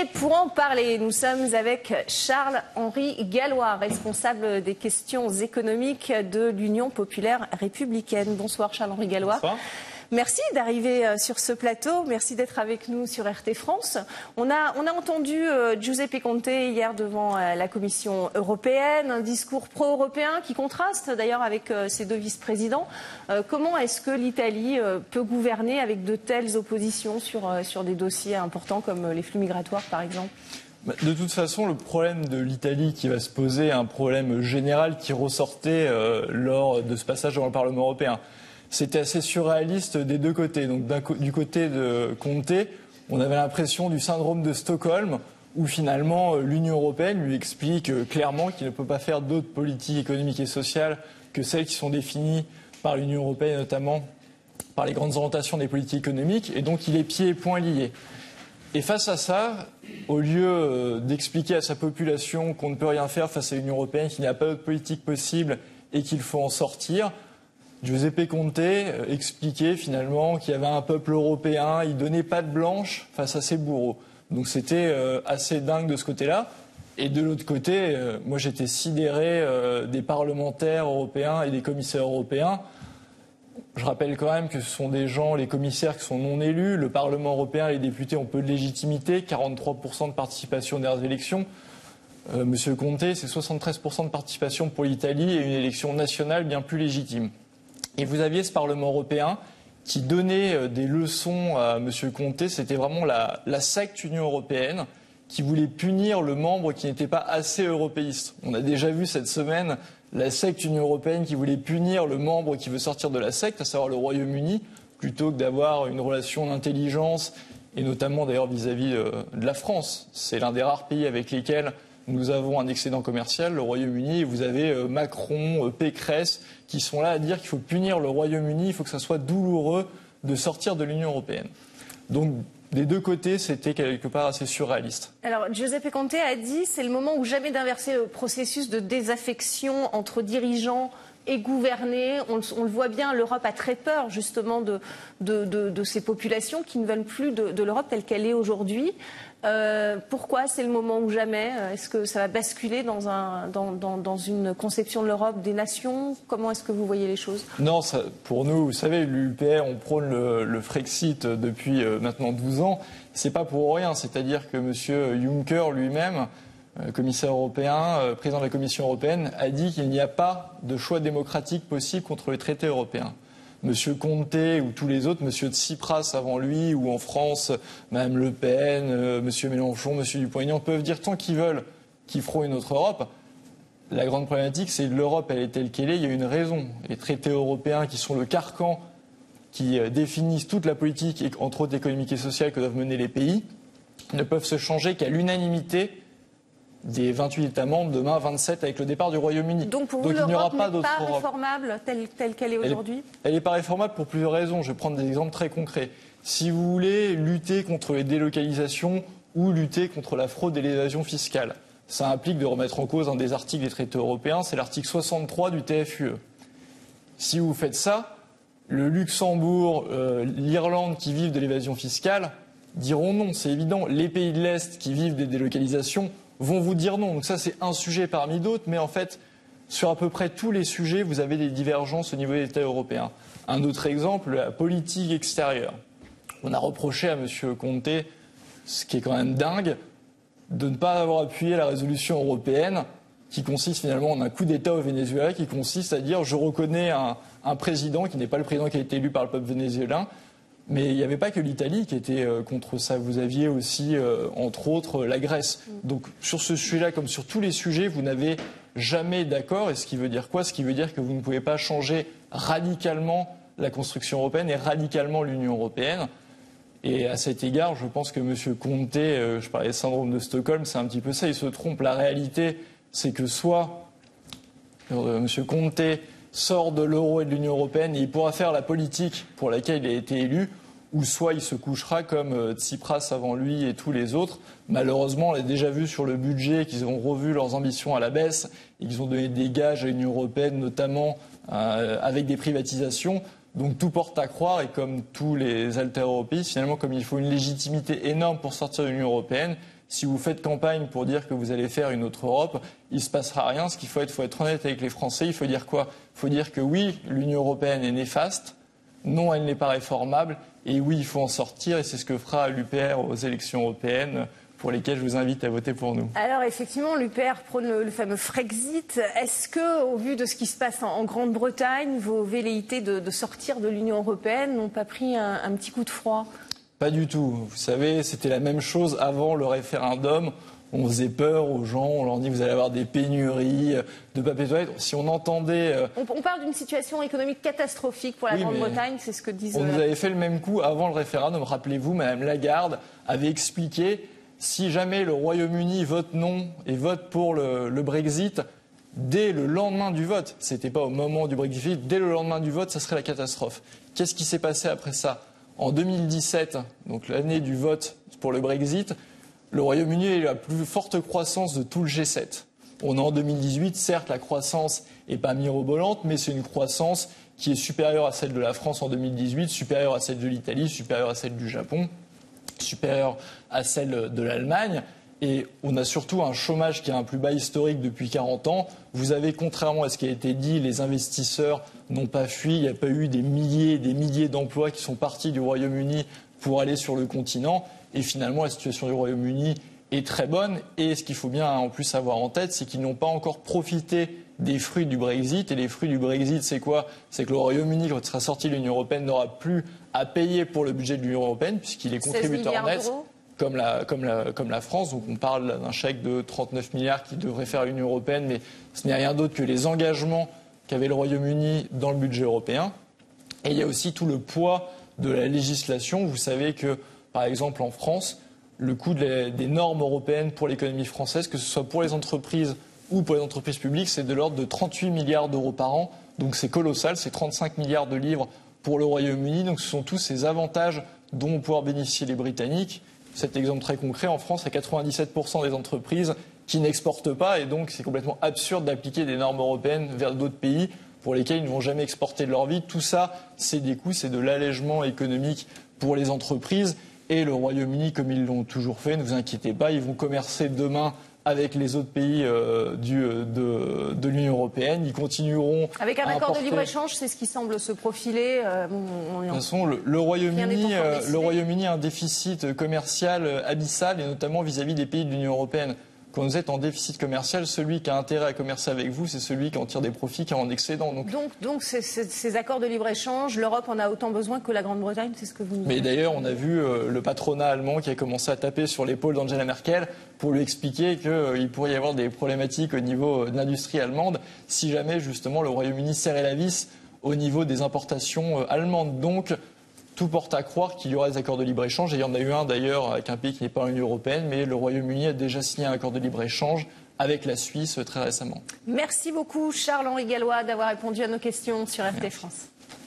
Et pour en parler, nous sommes avec Charles-Henri Gallois, responsable des questions économiques de l'Union populaire républicaine. Bonsoir Charles-Henri Gallois. Merci d'arriver euh, sur ce plateau. Merci d'être avec nous sur RT France. On a, entendu euh, Giuseppe Conte hier devant euh, la Commission européenne, un discours pro-européen qui contraste d'ailleurs avec ses deux vice-présidents. Comment est-ce que l'Italie peut gouverner avec de telles oppositions sur, sur des dossiers importants comme les flux migratoires, par exemple? Bah, de toute façon, le problème de l'Italie qui va se poser est un problème général qui ressortait lors de ce passage devant le Parlement européen c'était assez surréaliste des deux côtés. Donc du côté de Conte, on avait l'impression du syndrome de Stockholm, où finalement euh, l'Union européenne lui explique euh, clairement qu'il ne peut pas faire d'autres politiques économiques et sociales que celles qui sont définies par l'Union européenne, notamment par les grandes orientations des politiques économiques, et donc il est pieds et poings liés. Et face à ça, au lieu euh, d'expliquer à sa population qu'on ne peut rien faire face à l'Union européenne, qu'il n'y a pas d'autre politique possible et qu'il faut en sortir, Giuseppe Conte euh, expliquait finalement qu'il y avait un peuple européen, il donnait pas de blanche face à ses bourreaux. Donc c'était euh, assez dingue de ce côté-là. Et de l'autre côté, euh, moi j'étais sidéré des parlementaires européens et des commissaires européens. Je rappelle quand même que ce sont des gens, les commissaires qui sont non élus. Le Parlement européen, les députés ont peu de légitimité, 43% de participation les élections. Monsieur Conte, c'est 73% de participation pour l'Italie et une élection nationale bien plus légitime. Et vous aviez ce Parlement européen qui donnait euh, des leçons à M. Comté. C'était vraiment la, secte Union européenne qui voulait punir le membre qui n'était pas assez européiste. On a déjà vu cette semaine la secte Union européenne qui voulait punir le membre qui veut sortir de la secte, à savoir le Royaume-Uni, plutôt que d'avoir une relation d'intelligence, et notamment d'ailleurs vis-à-vis euh, de la France. C'est l'un des rares pays avec lesquels nous avons un excédent commercial, le Royaume-Uni, et vous avez euh, Macron, euh, Pécresse, qui sont là à dire qu'il faut punir le Royaume-Uni, il faut que ça soit douloureux de sortir de l'Union européenne. Donc, des deux côtés, c'était quelque part assez surréaliste. Alors, Giuseppe Conte a dit c'est le moment où jamais d'inverser le processus de désaffection entre dirigeants et gouverner. On, le voit bien, l'Europe a très peur justement de, de, ces populations qui ne veulent plus de, l'Europe telle qu'elle est aujourd'hui. Euh, pourquoi c'est le moment ou jamais? Est-ce que ça va basculer dans, un, dans, dans, une conception de l'Europe des nations? Comment est-ce que vous voyez les choses? Non, pour nous, vous savez, l'UPR, on prône le, Frexit depuis euh, maintenant 12 ans. C'est pas pour rien. C'est-à-dire que M. Juncker lui-même euh, commissaire européen, euh, président de la Commission européenne, a dit qu'il n'y a pas de choix démocratique possible contre les traités européens. Monsieur Conte ou tous les autres, Monsieur Tsipras avant lui, ou en France, Mme Le Pen, euh, Monsieur Mélenchon, Monsieur Dupont-Aignan, peuvent dire tant qu'ils veulent qu'ils feront une autre Europe. La grande problématique, c'est que l'Europe, elle est telle qu'elle est. Il y a une raison. Les traités européens, qui sont le carcan qui définissent toute la politique, entre autres économique et sociale, que doivent mener les pays, ne peuvent se changer qu'à l'unanimité des 28 États membres, demain 27 avec le départ du Royaume-Uni. Donc pour vous, n'est pas réformable telle qu'elle est aujourd'hui? Elle n'est pas réformable pour plusieurs raisons. Je vais prendre des exemples très concrets. Si vous voulez lutter contre les délocalisations ou lutter contre la fraude et l'évasion fiscale, ça implique de remettre en cause un des articles des traités européens, c'est l'article 63 du TFUE. Si vous faites ça, le Luxembourg, euh, l'Irlande qui vivent de l'évasion fiscale diront non, c'est évident. Les pays de l'Est qui vivent des délocalisations vont vous dire non. Donc ça, c'est un sujet parmi d'autres, mais en fait, sur à peu près tous les sujets, vous avez des divergences au niveau des États européens. Un autre exemple, la politique extérieure. On a reproché à M. Conte, ce qui est quand même dingue, de ne pas avoir appuyé la résolution européenne qui consiste finalement en un coup d'État au Venezuela, qui consiste à dire je reconnais un, un président qui n'est pas le président qui a été élu par le peuple vénézuélien, mais il n'y avait pas que l'Italie qui était euh, contre ça. Vous aviez aussi, euh, entre autres, la Grèce. Donc sur ce sujet-là, comme sur tous les sujets, vous n'avez jamais d'accord. Et ce qui veut dire quoi? Ce qui veut dire que vous ne pouvez pas changer radicalement la construction européenne et radicalement l'Union européenne. Et à cet égard, je pense que M. Conte, euh, je parlais de syndrome de Stockholm, c'est un petit peu ça, il se trompe. La réalité, c'est que soit M. Conte sort de l'euro et de l'Union européenne et il pourra faire la politique pour laquelle il a été élu, ou soit il se couchera comme euh, Tsipras avant lui et tous les autres. Malheureusement, on l'a déjà vu sur le budget qu'ils ont revu leurs ambitions à la baisse et qu'ils ont donné des gages à l'Union européenne, notamment euh, avec des privatisations. Donc tout porte à croire, et comme tous les alter-européistes, finalement, comme il faut une légitimité énorme pour sortir de l'Union européenne, si vous faites campagne pour dire que vous allez faire une autre Europe, il se passera rien. Ce qu'il faut être, faut être honnête avec les Français. Il faut dire quoi? Il faut dire que oui, l'Union européenne est néfaste. Non, elle n'est pas réformable. Et oui, il faut en sortir. Et c'est ce que fera l'UPR aux élections européennes pour lesquelles je vous invite à voter pour nous. Alors effectivement, l'UPR prône le, fameux Frexit. Est-ce que, au vu de ce qui se passe en, Grande-Bretagne, vos velléités de, sortir de l'Union européenne n'ont pas pris un petit coup de froid? Pas du tout. Vous savez, c'était la même chose avant le référendum. On faisait peur aux gens, on leur dit vous allez avoir des pénuries de papier toilette. Si on entendait. Euh, on, parle d'une situation économique catastrophique pour la Grande-Bretagne, c'est ce que disent. On nous avait fait le même coup avant le référendum. Rappelez-vous, Madame Lagarde avait expliqué si jamais le Royaume-Uni vote non et vote pour le, le Brexit, dès le lendemain du vote, c'était pas au moment du Brexit, dès le lendemain du vote, ça serait la catastrophe. Qu'est-ce qui s'est passé après ça? En 2017, donc l'année du vote pour le Brexit, le Royaume-Uni a eu la plus forte croissance de tout le G7. On est en 2018, certes, la croissance n'est pas mirobolante, mais c'est une croissance qui est supérieure à celle de la France en 2018, supérieure à celle de l'Italie, supérieure à celle du Japon, supérieure à celle de l'Allemagne. Et on a surtout un chômage qui est un plus bas historique depuis 40 ans. Vous avez, contrairement à ce qui a été dit, les investisseurs n'ont pas fui. Il n'y a pas eu des milliers et des milliers d'emplois qui sont partis du Royaume-Uni pour aller sur le continent. Et finalement, la situation du Royaume-Uni est très bonne. Et ce qu'il faut bien en plus avoir en tête, c'est qu'ils n'ont pas encore profité des fruits du Brexit. Et les fruits du Brexit, c'est quoi? C'est que le Royaume-Uni, quand il sera sorti de l'Union européenne, n'aura plus à payer pour le budget de l'Union européenne, puisqu'il est contributeur net comme la, France. Donc on parle d'un chèque de 39 milliards qui devrait faire l'Union européenne, mais ce n'est rien d'autre que les engagements qu'avait le Royaume-Uni dans le budget européen. Et il y a aussi tout le poids de la législation. Vous savez que, par exemple, en France, le coût des normes européennes pour l'économie française, que ce soit pour les entreprises ou pour les entreprises publiques, c'est de l'ordre de 38 milliards d'euros par an. Donc c'est colossal, c'est 35 milliards de livres pour le Royaume-Uni. Donc ce sont tous ces avantages dont vont pouvoir bénéficier les Britanniques cet exemple très concret, en France, il y a 97% des entreprises qui n'exportent pas et donc c'est complètement absurde d'appliquer des normes européennes vers d'autres pays pour lesquels ils ne vont jamais exporter de leur vie. Tout ça, c'est des coûts, c'est de l'allègement économique pour les entreprises. Et le Royaume-Uni, comme ils l'ont toujours fait, ne vous inquiétez pas, ils vont commercer demain avec les autres pays euh, du, euh, de, l'Union européenne. Ils continueront. Avec un accord de libre-échange, c'est ce qui semble se profiler. Euh, de toute façon, le, Royaume-Uni Royaume a un déficit commercial abyssal, et notamment vis-à-vis des pays de l'Union européenne. Quand vous êtes en déficit commercial, celui qui a intérêt à commercer avec vous, c'est celui qui en tire des profits, qui est en excédent. Donc, donc, ces accords de libre-échange, l'Europe en a autant besoin que la Grande-Bretagne, c'est ce que vous nous dites Mais d'ailleurs, on a vu euh, le patronat allemand qui a commencé à taper sur l'épaule d'Angela Merkel pour lui expliquer qu'il euh, pourrait y avoir des problématiques au niveau euh, de l'industrie allemande si jamais justement le Royaume-Uni serrait la vis au niveau des importations allemandes. Donc, tout porte à croire qu'il y aura des accords de libre-échange. Et il y en a eu un d'ailleurs avec un pays qui n'est pas l'Union européenne, mais le Royaume-Uni a déjà signé un accord de libre-échange avec la Suisse très récemment. Merci beaucoup Charles-Henri Gallois d'avoir répondu à nos questions sur RT France.